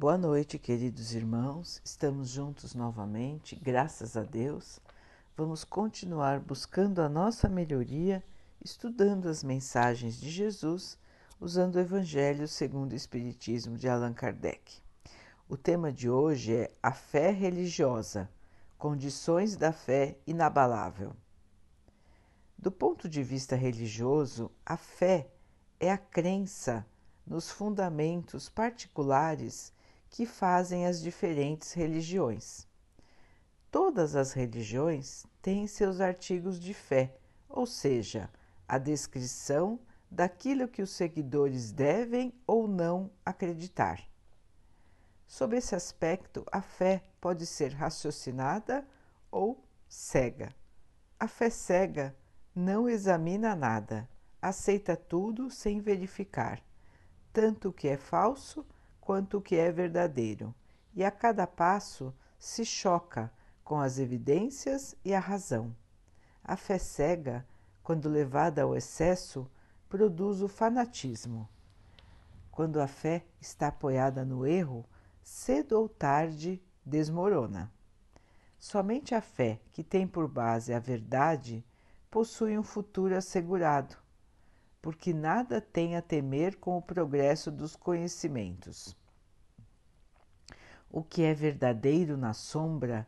Boa noite, queridos irmãos. Estamos juntos novamente, graças a Deus. Vamos continuar buscando a nossa melhoria, estudando as mensagens de Jesus, usando o Evangelho segundo o Espiritismo de Allan Kardec. O tema de hoje é a fé religiosa, condições da fé inabalável. Do ponto de vista religioso, a fé é a crença nos fundamentos particulares que fazem as diferentes religiões. Todas as religiões têm seus artigos de fé, ou seja, a descrição daquilo que os seguidores devem ou não acreditar. Sob esse aspecto, a fé pode ser raciocinada ou cega. A fé cega não examina nada, aceita tudo sem verificar, tanto o que é falso quanto o que é verdadeiro, e a cada passo se choca com as evidências e a razão. A fé cega, quando levada ao excesso, produz o fanatismo. Quando a fé está apoiada no erro, cedo ou tarde desmorona. Somente a fé que tem por base a verdade possui um futuro assegurado, porque nada tem a temer com o progresso dos conhecimentos. O que é verdadeiro na sombra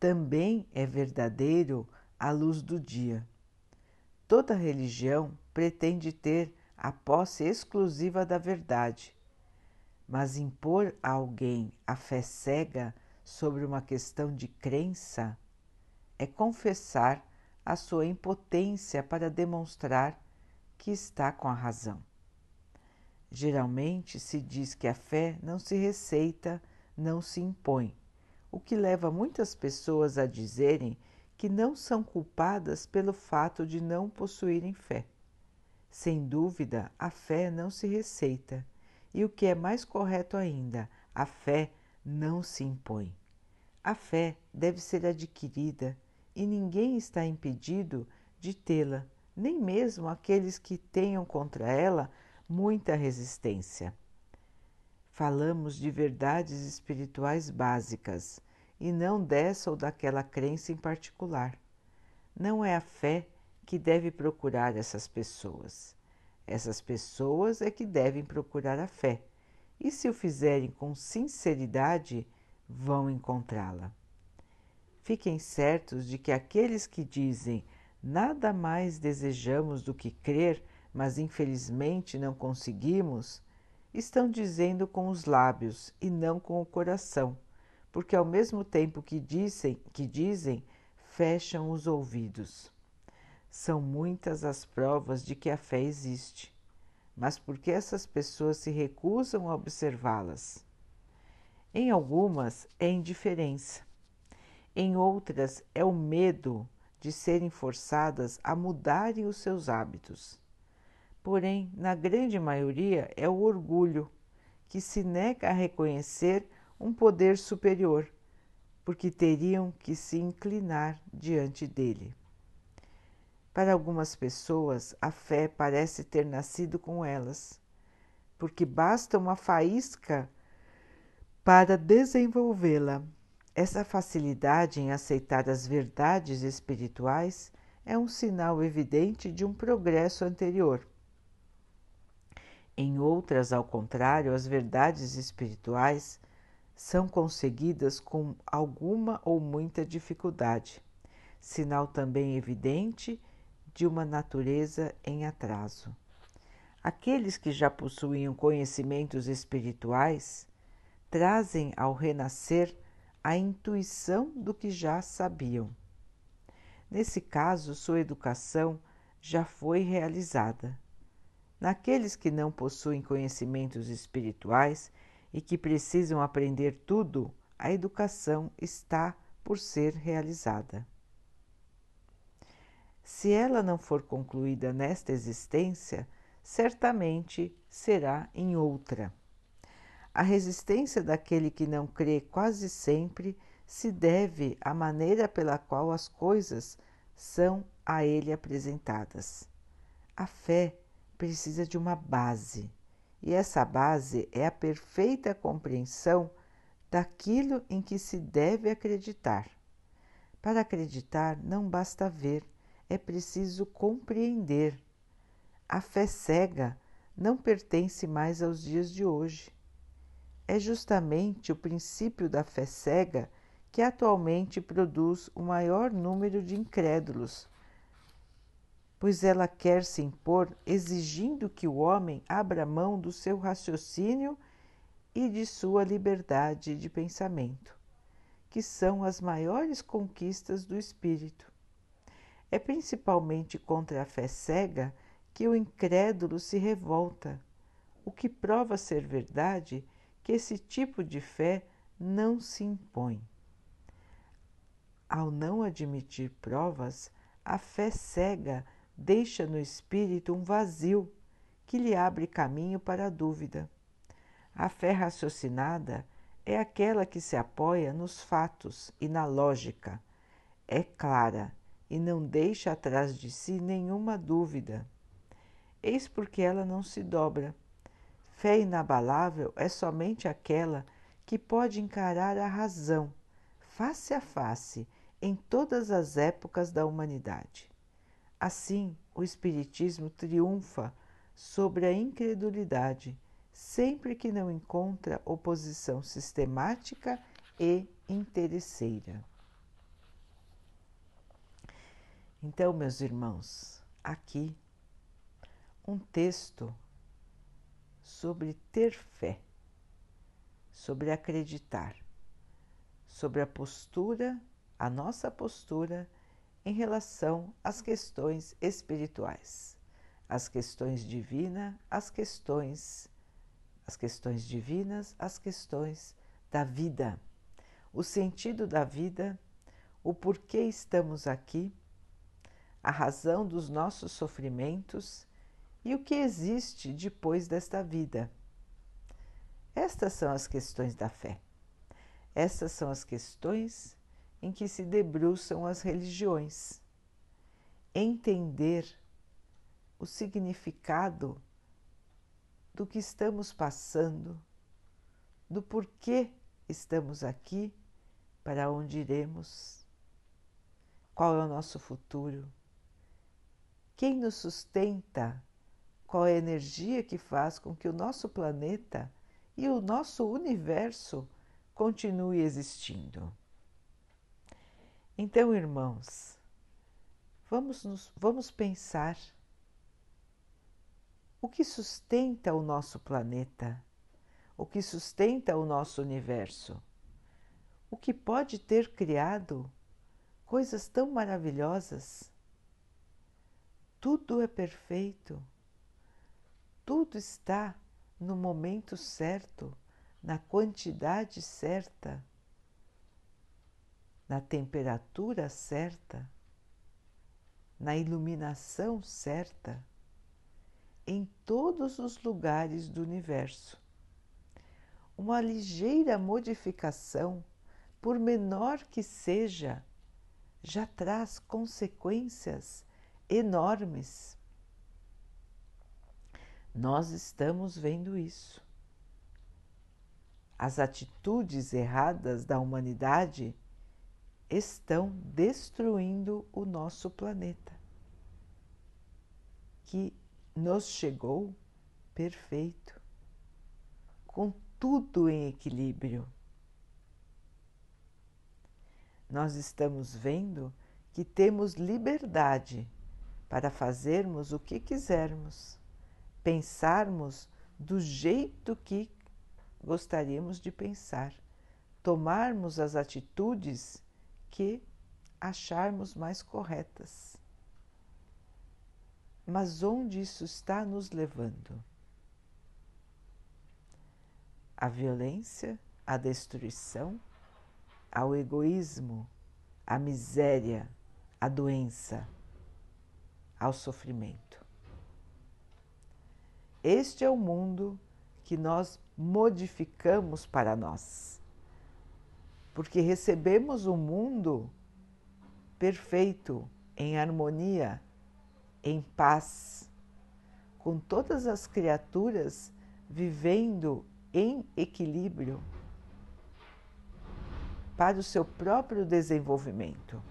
também é verdadeiro à luz do dia. Toda religião pretende ter a posse exclusiva da verdade, mas impor a alguém a fé cega sobre uma questão de crença é confessar a sua impotência para demonstrar que está com a razão. Geralmente se diz que a fé não se receita não se impõe, o que leva muitas pessoas a dizerem que não são culpadas pelo fato de não possuírem fé. Sem dúvida, a fé não se receita, e o que é mais correto ainda, a fé não se impõe. A fé deve ser adquirida e ninguém está impedido de tê-la, nem mesmo aqueles que tenham contra ela muita resistência falamos de verdades espirituais básicas e não dessa ou daquela crença em particular. Não é a fé que deve procurar essas pessoas. Essas pessoas é que devem procurar a fé, e se o fizerem com sinceridade, vão encontrá-la. Fiquem certos de que aqueles que dizem nada mais desejamos do que crer, mas infelizmente não conseguimos, estão dizendo com os lábios e não com o coração, porque ao mesmo tempo que dizem, que dizem, fecham os ouvidos. São muitas as provas de que a fé existe, mas porque essas pessoas se recusam a observá-las? Em algumas é indiferença, em outras é o medo de serem forçadas a mudarem os seus hábitos porém, na grande maioria, é o orgulho que se nega a reconhecer um poder superior, porque teriam que se inclinar diante dele. Para algumas pessoas, a fé parece ter nascido com elas, porque basta uma faísca para desenvolvê-la. Essa facilidade em aceitar as verdades espirituais é um sinal evidente de um progresso anterior. Em outras, ao contrário, as verdades espirituais são conseguidas com alguma ou muita dificuldade, sinal também evidente de uma natureza em atraso. Aqueles que já possuíam conhecimentos espirituais trazem ao renascer a intuição do que já sabiam. Nesse caso, sua educação já foi realizada Naqueles que não possuem conhecimentos espirituais e que precisam aprender tudo, a educação está por ser realizada. Se ela não for concluída nesta existência, certamente será em outra. A resistência daquele que não crê quase sempre se deve à maneira pela qual as coisas são a ele apresentadas. A fé precisa de uma base E essa base é a perfeita compreensão daquilo em que se deve acreditar. Para acreditar não basta ver, é preciso compreender. A fé cega não pertence mais aos dias de hoje. É justamente o princípio da fé cega que atualmente produz o maior número de incrédulos, pois ela quer se impor exigindo que o homem abra mão do seu raciocínio e de sua liberdade de pensamento, que são as maiores conquistas do espírito. É principalmente contra a fé cega que o incrédulo se revolta, o que prova ser verdade que esse tipo de fé não se impõe. Ao não admitir provas, a fé cega deixa no espírito um vazio que lhe abre caminho para a dúvida. A fé raciocinada é aquela que se apoia nos fatos e na lógica, é clara e não deixa atrás de si nenhuma dúvida. Eis porque ela não se dobra. Fé inabalável é somente aquela que pode encarar a razão, face a face, em todas as épocas da humanidade. Assim, o Espiritismo triunfa sobre a incredulidade, sempre que não encontra oposição sistemática e interesseira. Então, meus irmãos, aqui um texto sobre ter fé, sobre acreditar, sobre a postura, a nossa postura em relação às questões espirituais, as questões divinas, as questões as questões divinas, as questões da vida, o sentido da vida, o porquê estamos aqui a razão dos nossos sofrimentos e o que existe depois desta vida. Estas são as questões da fé. Estas são as questões em que se debruçam as religiões. Entender o significado do que estamos passando, do porquê estamos aqui, para onde iremos, qual é o nosso futuro quem nos sustenta? Qual é a energia que faz com que o nosso planeta e o nosso universo continue existindo? Então, irmãos, vamos, nos, vamos pensar o que sustenta o nosso planeta, o que sustenta o nosso universo, o que pode ter criado coisas tão maravilhosas. Tudo é perfeito, tudo está no momento certo, na quantidade certa, na temperatura certa, na iluminação certa, em todos os lugares do universo. Uma ligeira modificação, por menor que seja, já traz consequências enormes. Nós estamos vendo isso. As atitudes erradas da humanidade estão destruindo o nosso planeta, que nos chegou perfeito, com tudo em equilíbrio. Nós estamos vendo que temos liberdade para fazermos o que quisermos, pensarmos do jeito que gostaríamos de pensar, tomarmos as atitudes que acharmos mais corretas. Mas onde isso está nos levando? A violência, a destruição, ao egoísmo, à miséria, à doença ao sofrimento. Este é o mundo que nós modificamos para nós, porque recebemos um mundo perfeito, em harmonia, em paz, com todas as criaturas vivendo em equilíbrio para o seu próprio desenvolvimento.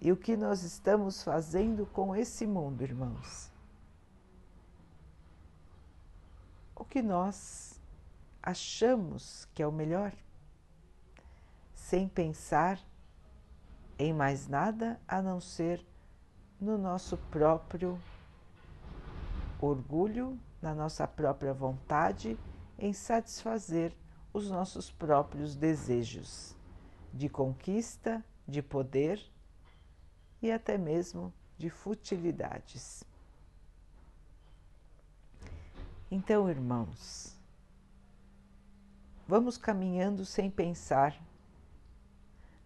E o que nós estamos fazendo com esse mundo, irmãos? O que nós achamos que é o melhor, sem pensar em mais nada a não ser no nosso próprio orgulho, na nossa própria vontade em satisfazer os nossos próprios desejos de conquista, de poder e até mesmo de futilidades. Então, irmãos, vamos caminhando sem pensar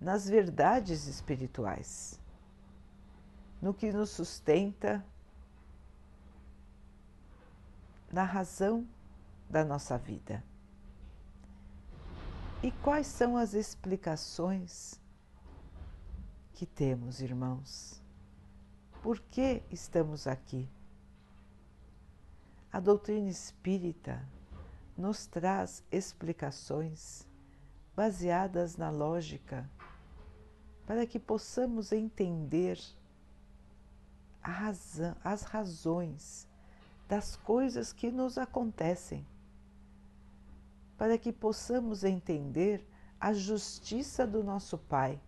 nas verdades espirituais, no que nos sustenta, na razão da nossa vida. E quais são as explicações que temos, irmãos? Por que estamos aqui? A doutrina espírita nos traz explicações baseadas na lógica para que possamos entender razão, as razões das coisas que nos acontecem para que possamos entender a justiça do nosso Pai,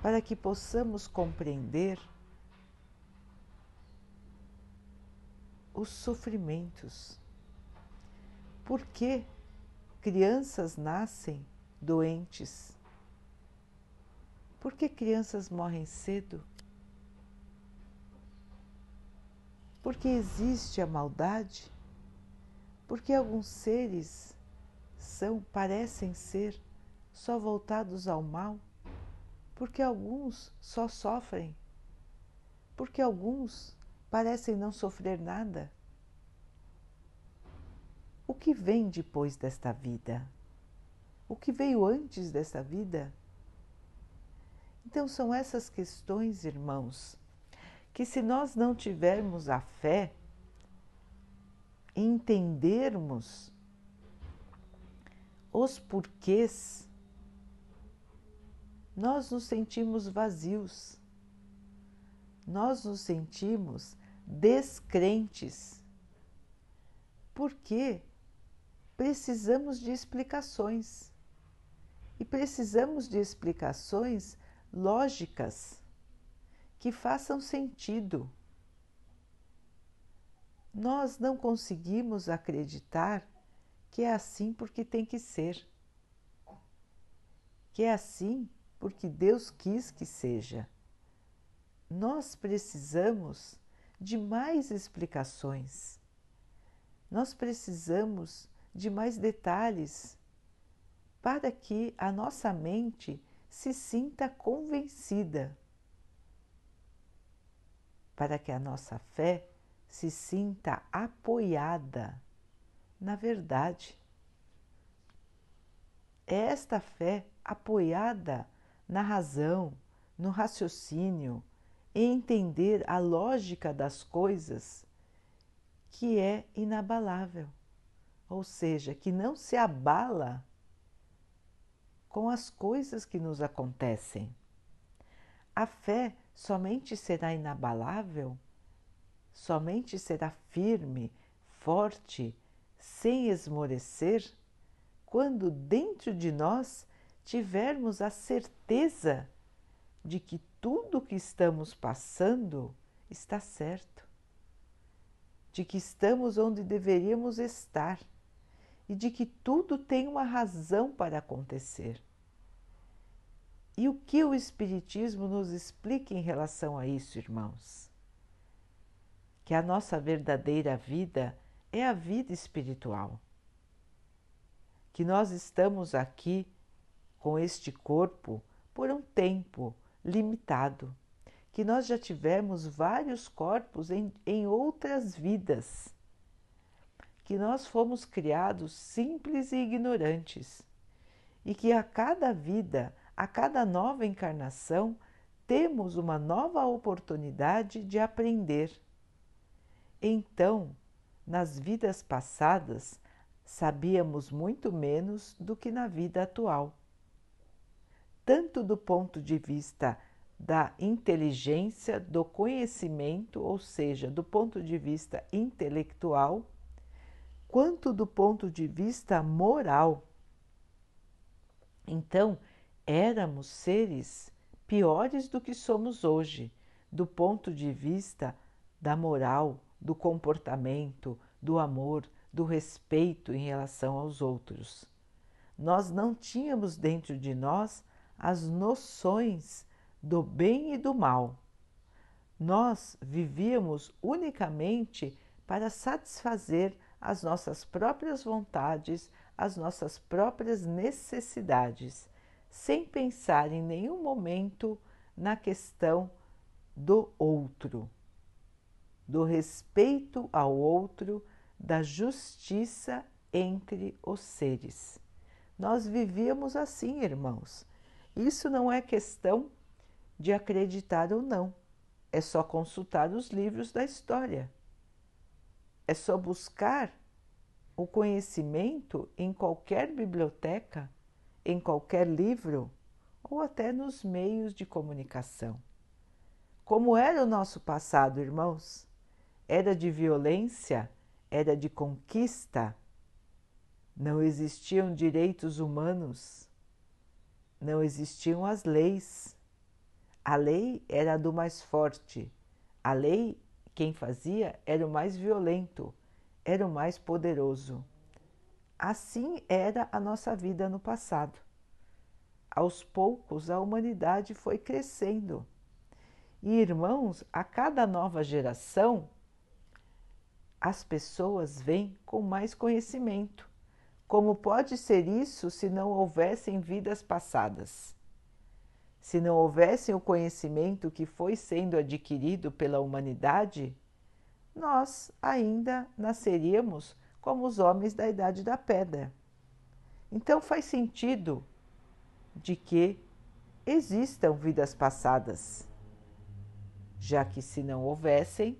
para que possamos compreender os sofrimentos. Por que crianças nascem doentes? Por que crianças morrem cedo? Porque existe a maldade? porque alguns seres são, parecem ser só voltados ao mal, porque alguns só sofrem, porque alguns parecem não sofrer nada. O que vem depois desta vida? O que veio antes desta vida? Então, são essas questões, irmãos, que se nós não tivermos a fé, entendermos os porquês, nós nos sentimos vazios, nós nos sentimos descrentes, porque precisamos de explicações. E precisamos de explicações lógicas que façam sentido. Nós não conseguimos acreditar que é assim porque tem que ser, que é assim porque Deus quis que seja. Nós precisamos de mais explicações, nós precisamos de mais detalhes para que a nossa mente se sinta convencida, para que a nossa fé se sinta apoiada na verdade. É esta fé apoiada na razão, no raciocínio, em entender a lógica das coisas que é inabalável, ou seja, que não se abala com as coisas que nos acontecem. A fé somente será inabalável somente será firme, forte, sem esmorecer, quando dentro de nós tivermos a certeza de que tudo o que estamos passando está certo, de que estamos onde deveríamos estar e de que tudo tem uma razão para acontecer. E o que o Espiritismo nos explica em relação a isso, irmãos? que a nossa verdadeira vida é a vida espiritual. Que nós estamos aqui com este corpo por um tempo limitado, que nós já tivemos vários corpos em, em outras vidas, que nós fomos criados simples e ignorantes e que a cada vida, a cada nova encarnação, temos uma nova oportunidade de aprender. Então, nas vidas passadas sabíamos muito menos do que na vida atual, tanto do ponto de vista da inteligência, do conhecimento, ou seja, do ponto de vista intelectual, quanto do ponto de vista moral. Então, éramos seres piores do que somos hoje, do ponto de vista da moral, do comportamento, do amor, do respeito em relação aos outros. Nós não tínhamos dentro de nós as noções do bem e do mal. Nós vivíamos unicamente para satisfazer as nossas próprias vontades, as nossas próprias necessidades, sem pensar em nenhum momento na questão do outro, do respeito ao outro, da justiça entre os seres. Nós vivíamos assim, irmãos. Isso não é questão de acreditar ou não, é só consultar os livros da história. É só buscar o conhecimento em qualquer biblioteca, em qualquer livro ou até nos meios de comunicação. Como era o nosso passado, irmãos? Era de violência, era de conquista, não existiam direitos humanos, não existiam as leis. A lei era a do mais forte, a lei, quem fazia, era o mais violento, era o mais poderoso. Assim era a nossa vida no passado. Aos poucos, a humanidade foi crescendo. E irmãos, a cada nova geração, as pessoas vêm com mais conhecimento. Como pode ser isso se não houvessem vidas passadas? Se não houvessem o conhecimento que foi sendo adquirido pela humanidade, nós ainda nasceríamos como os homens da Idade da Pedra. Então faz sentido de que existam vidas passadas, já que se não houvessem,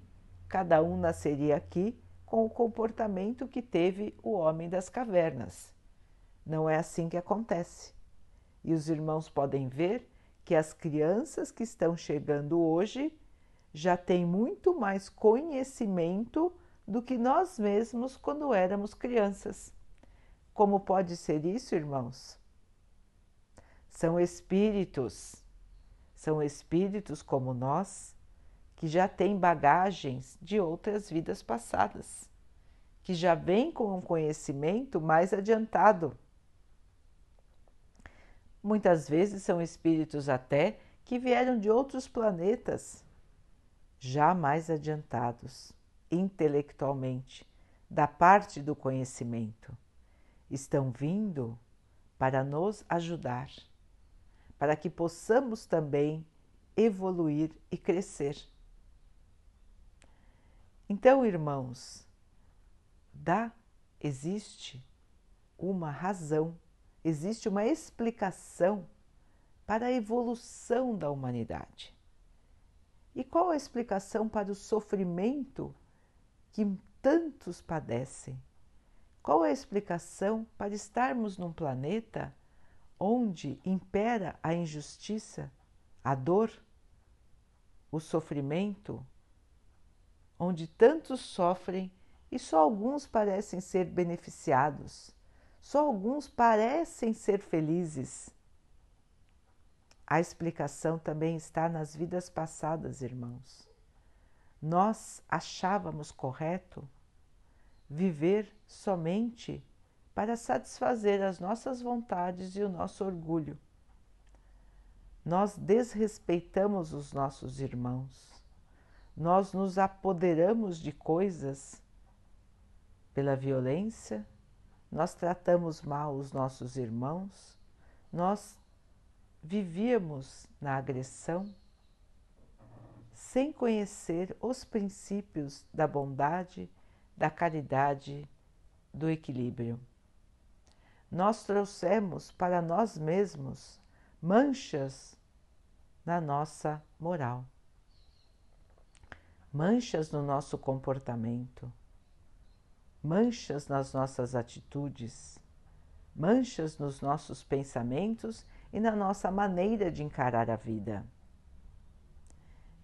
cada um nasceria aqui com o comportamento que teve o homem das cavernas. Não é assim que acontece. E os irmãos podem ver que as crianças que estão chegando hoje já têm muito mais conhecimento do que nós mesmos quando éramos crianças. Como pode ser isso, irmãos? São espíritos, são espíritos como nós, que já têm bagagens de outras vidas passadas, que já vêm com um conhecimento mais adiantado. Muitas vezes são espíritos até que vieram de outros planetas, já mais adiantados intelectualmente da parte do conhecimento. Estão vindo para nos ajudar, para que possamos também evoluir e crescer. Então, irmãos, dá, existe uma razão, existe uma explicação para a evolução da humanidade. E qual a explicação para o sofrimento que tantos padecem? Qual a explicação para estarmos num planeta onde impera a injustiça, a dor, o sofrimento, onde tantos sofrem e só alguns parecem ser beneficiados, só alguns parecem ser felizes? A explicação também está nas vidas passadas, irmãos. Nós achávamos correto viver somente para satisfazer as nossas vontades e o nosso orgulho. Nós desrespeitamos os nossos irmãos, nós nos apoderamos de coisas pela violência, nós tratamos mal os nossos irmãos, nós vivíamos na agressão sem conhecer os princípios da bondade, da caridade, do equilíbrio. Nós trouxemos para nós mesmos manchas na nossa moral, manchas no nosso comportamento, manchas nas nossas atitudes, manchas nos nossos pensamentos e na nossa maneira de encarar a vida.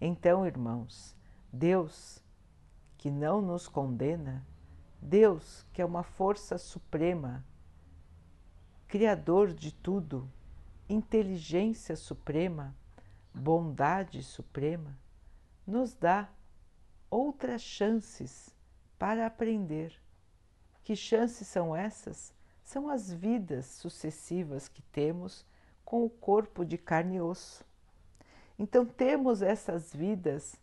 Então, irmãos, Deus, que não nos condena, Deus, que é uma força suprema, Criador de tudo, inteligência suprema, bondade suprema, nos dá outras chances para aprender. Que chances são essas? São as vidas sucessivas que temos com o corpo de carne e osso. Então, temos essas vidas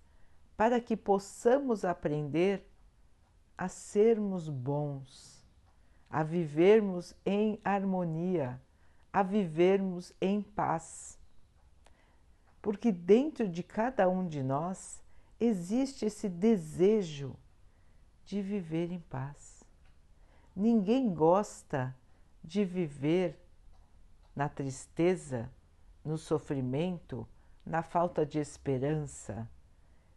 para que possamos aprender a sermos bons, a vivermos em harmonia, a vivermos em paz. Porque dentro de cada um de nós existe esse desejo de viver em paz. Ninguém gosta de viver na tristeza, no sofrimento, na falta de esperança.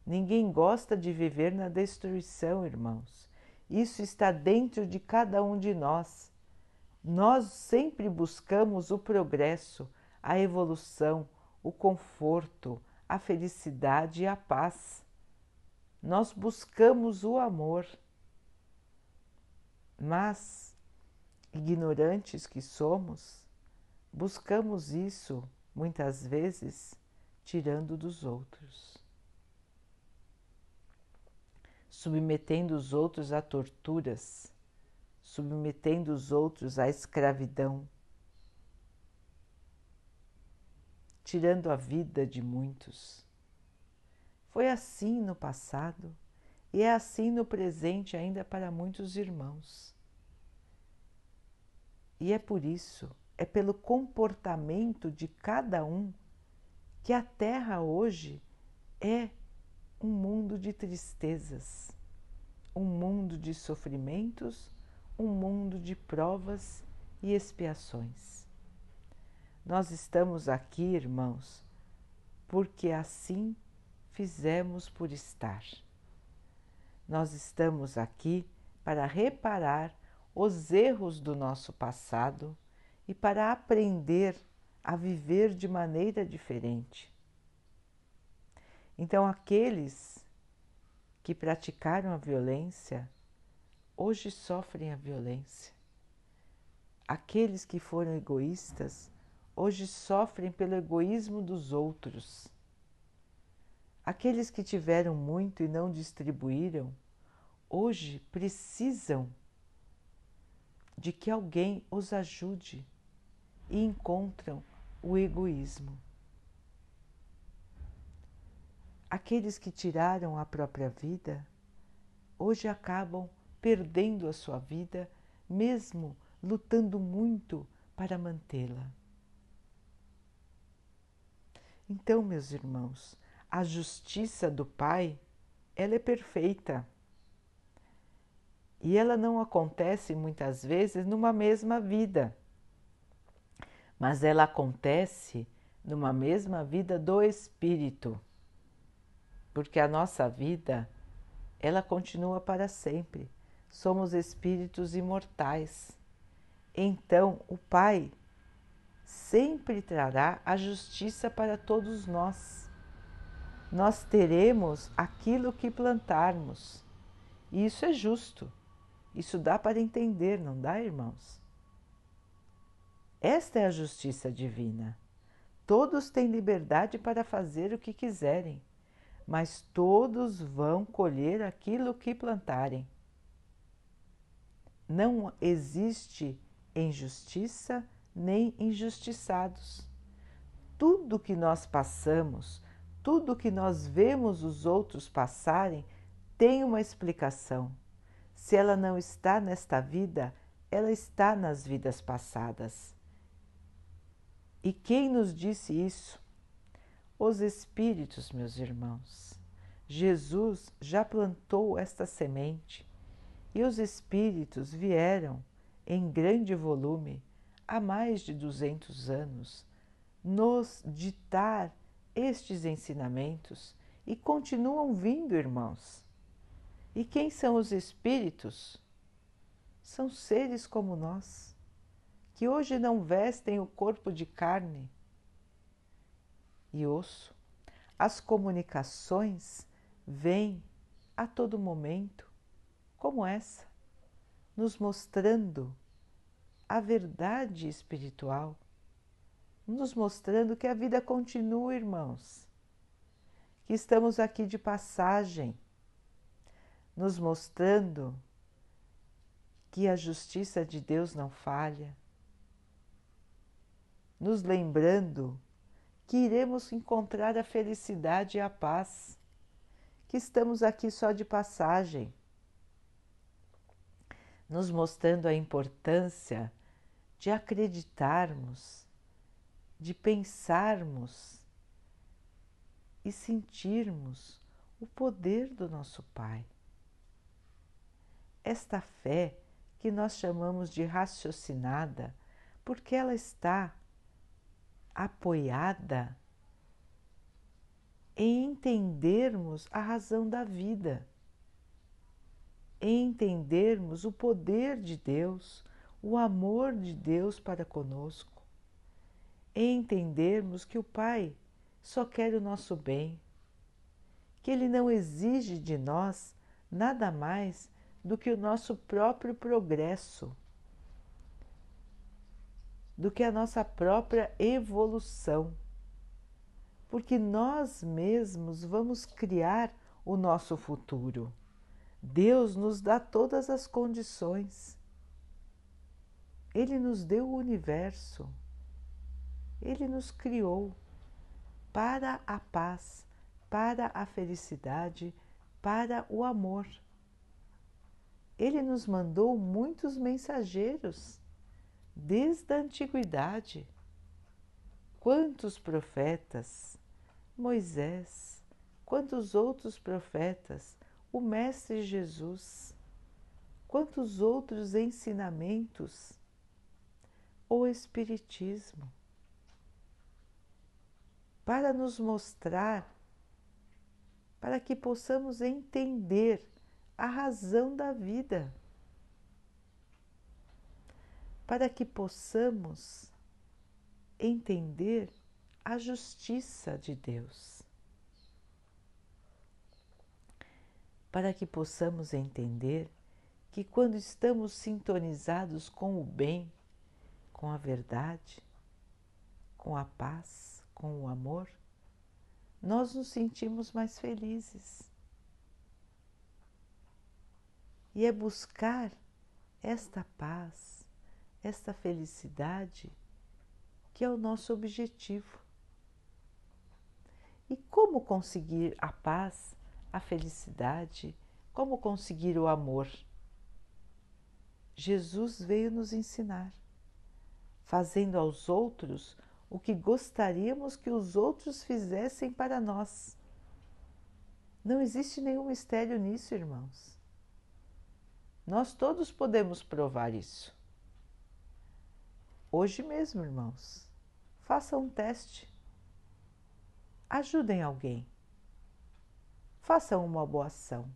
Ninguém gosta de viver na destruição, irmãos. Isso está dentro de cada um de nós. Nós sempre buscamos o progresso, a evolução, o conforto, a felicidade e a paz. Nós buscamos o amor. Mas, ignorantes que somos, buscamos isso muitas vezes tirando dos outros, submetendo os outros a torturas, submetendo os outros à escravidão, tirando a vida de muitos. Foi assim no passado e é assim no presente ainda para muitos irmãos. E é por isso, é pelo comportamento de cada um, que a Terra hoje é um mundo de tristezas, um mundo de sofrimentos, um mundo de provas e expiações. Nós estamos aqui, irmãos, porque assim fizemos por estar. Nós estamos aqui para reparar os erros do nosso passado e para aprender a viver de maneira diferente. Então, aqueles que praticaram a violência hoje sofrem a violência. Aqueles que foram egoístas hoje sofrem pelo egoísmo dos outros. Aqueles que tiveram muito e não distribuíram, hoje precisam de que alguém os ajude e encontram o egoísmo. Aqueles que tiraram a própria vida, hoje acabam perdendo a sua vida, mesmo lutando muito para mantê-la. Então, meus irmãos, a justiça do Pai, ela é perfeita. E ela não acontece muitas vezes numa mesma vida, mas ela acontece numa mesma vida do espírito. Porque a nossa vida, ela continua para sempre. Somos espíritos imortais. Então, o Pai sempre trará a justiça para todos nós nós teremos aquilo que plantarmos. E isso é justo. Isso dá para entender, não dá, irmãos? Esta é a justiça divina. Todos têm liberdade para fazer o que quiserem, mas todos vão colher aquilo que plantarem. Não existe injustiça nem injustiçados. Tudo que nós passamos, tudo que nós vemos os outros passarem tem uma explicação. Se ela não está nesta vida, ela está nas vidas passadas. E quem nos disse isso? Os Espíritos, meus irmãos. Jesus já plantou esta semente e os Espíritos vieram em grande volume há mais de 200 anos nos ditar estes ensinamentos e continuam vindo, irmãos. E quem são os espíritos? são seres como nós, que hoje não vestem o corpo de carne e osso. As comunicações vêm a todo momento, como essa, nos mostrando a verdade espiritual, nos mostrando que a vida continua, irmãos, que estamos aqui de passagem, nos mostrando que a justiça de Deus não falha, nos lembrando que iremos encontrar a felicidade e a paz, que estamos aqui só de passagem, nos mostrando a importância de acreditarmos, de pensarmos e sentirmos o poder do nosso Pai. Esta fé que nós chamamos de raciocinada, porque ela está apoiada em entendermos a razão da vida, em entendermos o poder de Deus, o amor de Deus para conosco, entendermos que o Pai só quer o nosso bem, que Ele não exige de nós nada mais do que o nosso próprio progresso do que a nossa própria evolução. Porque nós mesmos vamos criar o nosso futuro. Deus nos dá todas as condições. Ele nos deu o universo. Ele nos criou para a paz, para a felicidade, para o amor. Ele nos mandou muitos mensageiros desde a antiguidade. Quantos profetas, Moisés, quantos outros profetas, o Mestre Jesus, quantos outros ensinamentos, o Espiritismo, para nos mostrar, para que possamos entender a razão da vida. Para que possamos entender a justiça de Deus, para que possamos entender que quando estamos sintonizados com o bem, com a verdade, com a paz, com o amor, nós nos sentimos mais felizes. E é buscar esta paz, esta felicidade que é o nosso objetivo. E como conseguir a paz, a felicidade, como conseguir o amor? Jesus veio nos ensinar, fazendo aos outros o que gostaríamos que os outros fizessem para nós. Não existe nenhum mistério nisso, irmãos. Nós todos podemos provar isso. Hoje mesmo, irmãos, façam um teste. Ajudem alguém. Façam uma boa ação.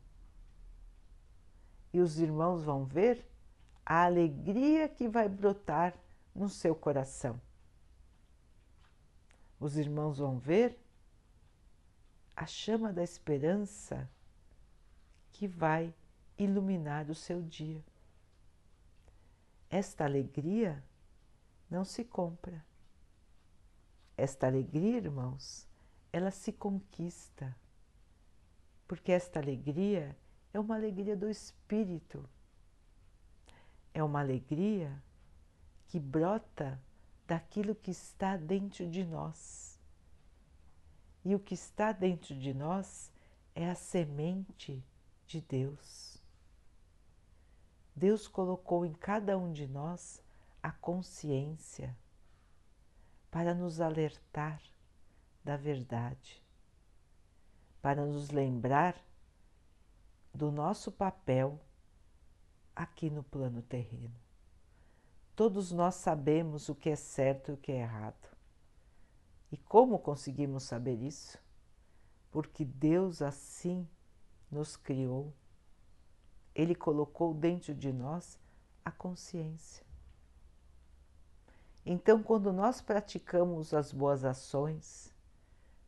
E os irmãos vão ver a alegria que vai brotar no seu coração. Os irmãos vão ver a chama da esperança que vai iluminar o seu dia. Esta alegria não se compra. Esta alegria, irmãos, ela se conquista, porque esta alegria é uma alegria do espírito, é uma alegria que brota daquilo que está dentro de nós. E o que está dentro de nós é a semente de Deus. Deus colocou em cada um de nós a consciência para nos alertar da verdade, para nos lembrar do nosso papel aqui no plano terreno. Todos nós sabemos o que é certo e o que é errado. E como conseguimos saber isso? Porque Deus assim nos criou. Ele colocou dentro de nós a consciência. Então, quando nós praticamos as boas ações,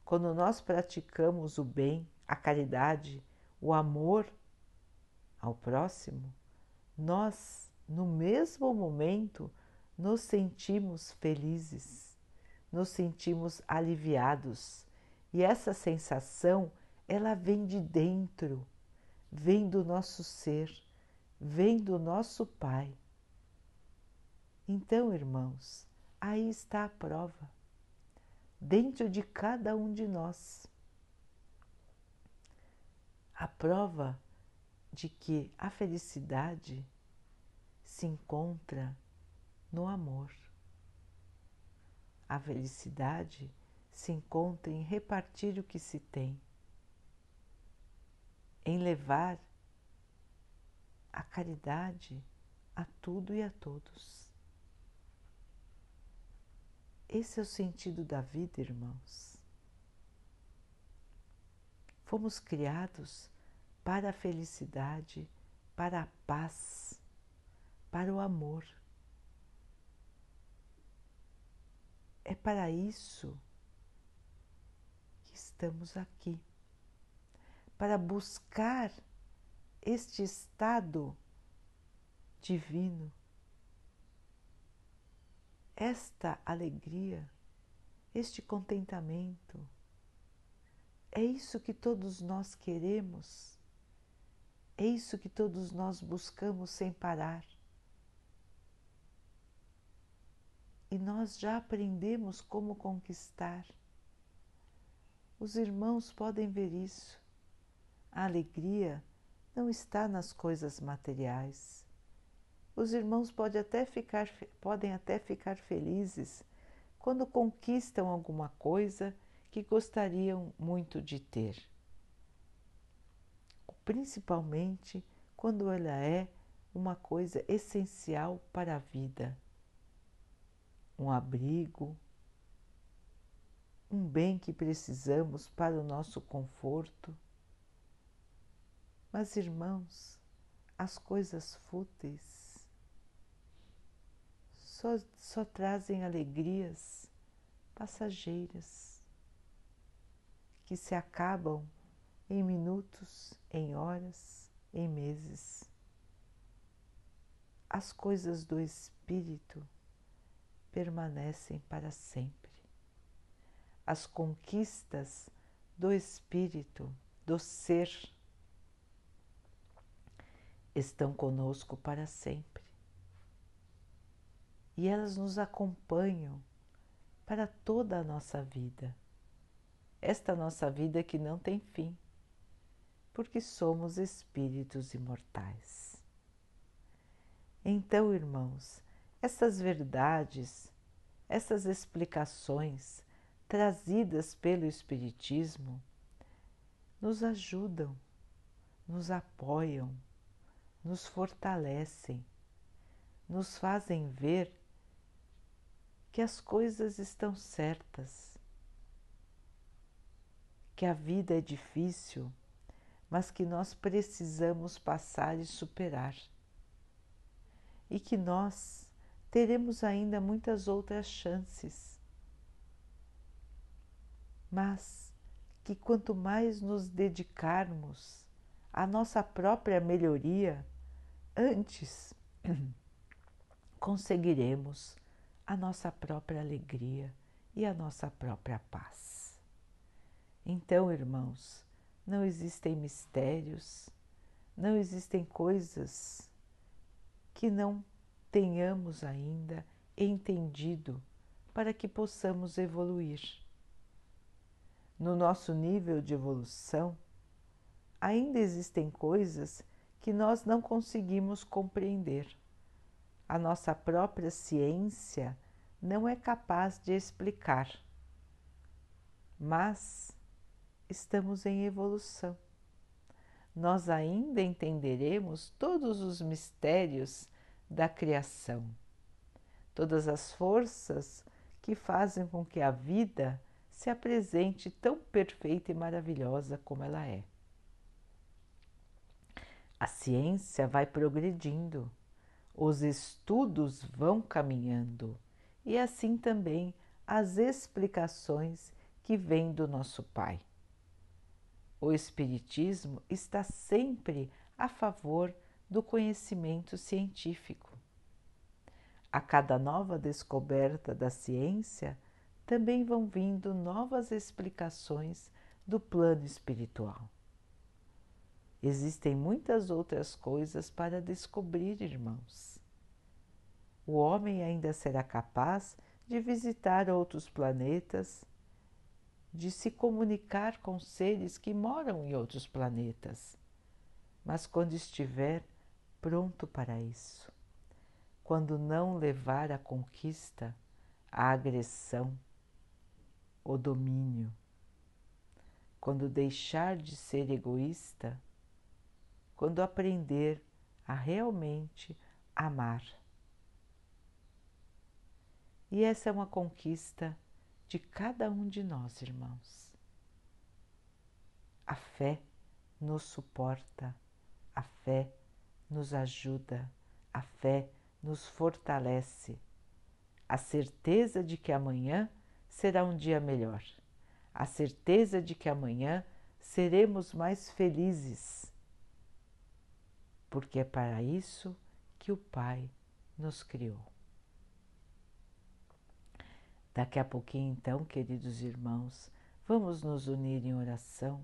quando nós praticamos o bem, a caridade, o amor ao próximo, nós, no mesmo momento, nos sentimos felizes, nos sentimos aliviados. E essa sensação, ela vem de dentro, vem do nosso ser, vem do nosso Pai. Então, irmãos, aí está a prova, dentro de cada um de nós. A prova de que a felicidade se encontra no amor. A felicidade se encontra em repartir o que se tem, em levar a caridade a tudo e a todos. Esse é o sentido da vida, irmãos. Fomos criados para a felicidade, para a paz, para o amor. É para isso que estamos aqui para buscar este estado divino, esta alegria, este contentamento. É isso que todos nós queremos, é isso que todos nós buscamos sem parar. E nós já aprendemos como conquistar. Os irmãos podem ver isso. A alegria não está nas coisas materiais. Os irmãos podem até ficar, podem até ficar felizes quando conquistam alguma coisa que gostariam muito de ter, principalmente quando ela é uma coisa essencial para a vida. Um abrigo, um bem que precisamos para o nosso conforto. Mas, irmãos, as coisas fúteis só, só trazem alegrias passageiras que se acabam em minutos, em horas, em meses. As coisas do espírito permanecem para sempre. As conquistas do espírito, do ser, estão conosco para sempre. E elas nos acompanham para toda a nossa vida. Esta nossa vida que não tem fim, porque somos espíritos imortais. Então, irmãos, essas verdades, essas explicações trazidas pelo Espiritismo nos ajudam, nos apoiam nos fortalecem, nos fazem ver que as coisas estão certas, que a vida é difícil, mas que nós precisamos passar e superar, e que nós teremos ainda muitas outras chances, mas que quanto mais nos dedicarmos à nossa própria melhoria, antes conseguiremos a nossa própria alegria e a nossa própria paz. Então, irmãos, não existem mistérios, não existem coisas que não tenhamos ainda entendido para que possamos evoluir. No nosso nível de evolução, ainda existem coisas que nós não conseguimos compreender. A nossa própria ciência não é capaz de explicar, mas estamos em evolução. Nós ainda entenderemos todos os mistérios da criação, todas as forças que fazem com que a vida se apresente tão perfeita e maravilhosa como ela é. A ciência vai progredindo, os estudos vão caminhando e assim também as explicações que vêm do nosso Pai. O Espiritismo está sempre a favor do conhecimento científico. A cada nova descoberta da ciência, também vão vindo novas explicações do plano espiritual. Existem muitas outras coisas para descobrir, irmãos. O homem ainda será capaz de visitar outros planetas, de se comunicar com seres que moram em outros planetas, mas quando estiver pronto para isso, quando não levar a conquista, a agressão, o domínio, quando deixar de ser egoísta, quando aprender a realmente amar. E essa é uma conquista de cada um de nós, irmãos. A fé nos suporta, a fé nos ajuda, a fé nos fortalece. A certeza de que amanhã será um dia melhor, a certeza de que amanhã seremos mais felizes, porque é para isso que o Pai nos criou. Daqui a pouquinho, então, queridos irmãos, vamos nos unir em oração,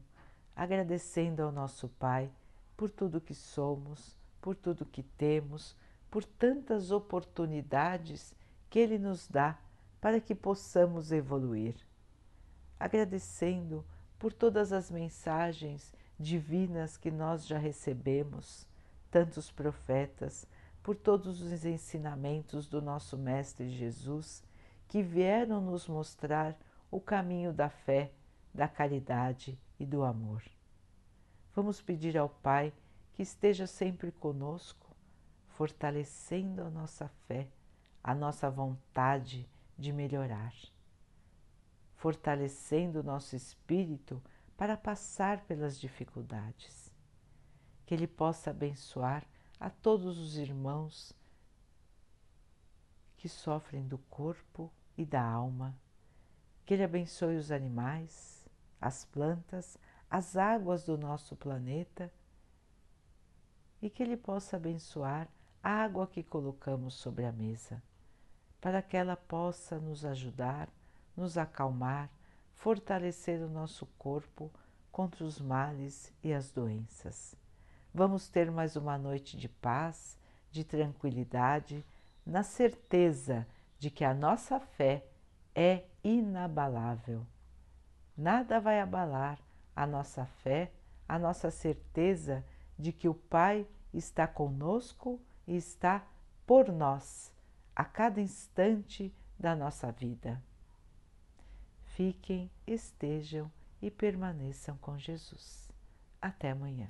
agradecendo ao nosso Pai por tudo que somos, por tudo que temos, por tantas oportunidades que Ele nos dá para que possamos evoluir. Agradecendo por todas as mensagens divinas que nós já recebemos, tantos profetas, por todos os ensinamentos do nosso Mestre Jesus que vieram nos mostrar o caminho da fé, da caridade e do amor. Vamos pedir ao Pai que esteja sempre conosco, fortalecendo a nossa fé, a nossa vontade de melhorar, fortalecendo o nosso espírito para passar pelas dificuldades. Que Ele possa abençoar a todos os irmãos que sofrem do corpo e da alma. Que Ele abençoe os animais, as plantas, as águas do nosso planeta e que Ele possa abençoar a água que colocamos sobre a mesa, para que ela possa nos ajudar, nos acalmar, fortalecer o nosso corpo contra os males e as doenças. Vamos ter mais uma noite de paz, de tranquilidade, na certeza de que a nossa fé é inabalável. Nada vai abalar a nossa fé, a nossa certeza de que o Pai está conosco e está por nós a cada instante da nossa vida. Fiquem, estejam e permaneçam com Jesus. Até amanhã.